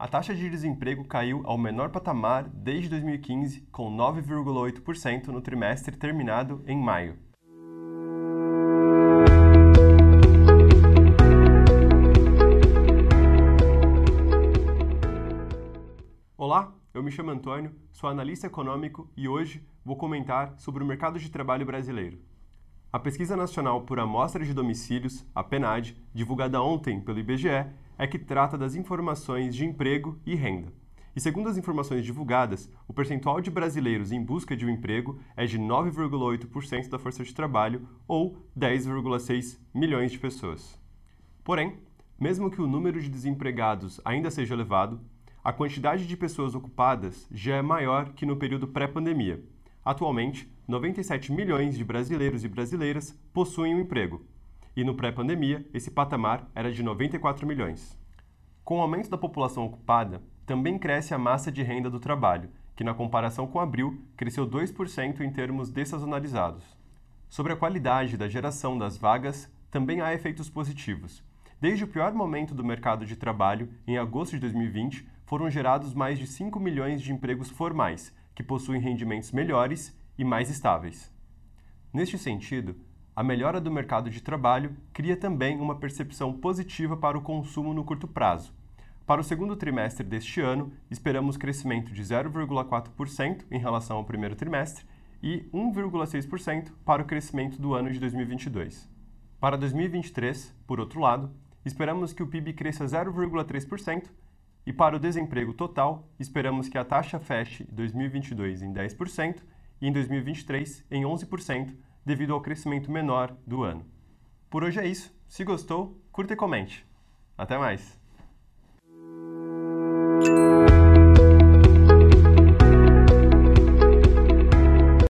A taxa de desemprego caiu ao menor patamar desde 2015, com 9,8% no trimestre terminado em maio. Olá, eu me chamo Antônio, sou analista econômico e hoje vou comentar sobre o mercado de trabalho brasileiro. A Pesquisa Nacional por Amostra de Domicílios, a PNAD, divulgada ontem pelo IBGE, é que trata das informações de emprego e renda. E segundo as informações divulgadas, o percentual de brasileiros em busca de um emprego é de 9,8% da força de trabalho, ou 10,6 milhões de pessoas. Porém, mesmo que o número de desempregados ainda seja elevado, a quantidade de pessoas ocupadas já é maior que no período pré-pandemia. Atualmente, 97 milhões de brasileiros e brasileiras possuem um emprego, e no pré-pandemia esse patamar era de 94 milhões. Com o aumento da população ocupada, também cresce a massa de renda do trabalho, que na comparação com abril cresceu 2% em termos dessazonalizados. Sobre a qualidade da geração das vagas, também há efeitos positivos. Desde o pior momento do mercado de trabalho, em agosto de 2020, foram gerados mais de 5 milhões de empregos formais, que possuem rendimentos melhores e mais estáveis. Neste sentido, a melhora do mercado de trabalho cria também uma percepção positiva para o consumo no curto prazo. Para o segundo trimestre deste ano, esperamos crescimento de 0,4% em relação ao primeiro trimestre e 1,6% para o crescimento do ano de 2022. Para 2023, por outro lado, esperamos que o PIB cresça 0,3% e para o desemprego total, esperamos que a taxa feche 2022 em 10% e em 2023 em 11%, devido ao crescimento menor do ano. Por hoje é isso. Se gostou, curta e comente. Até mais!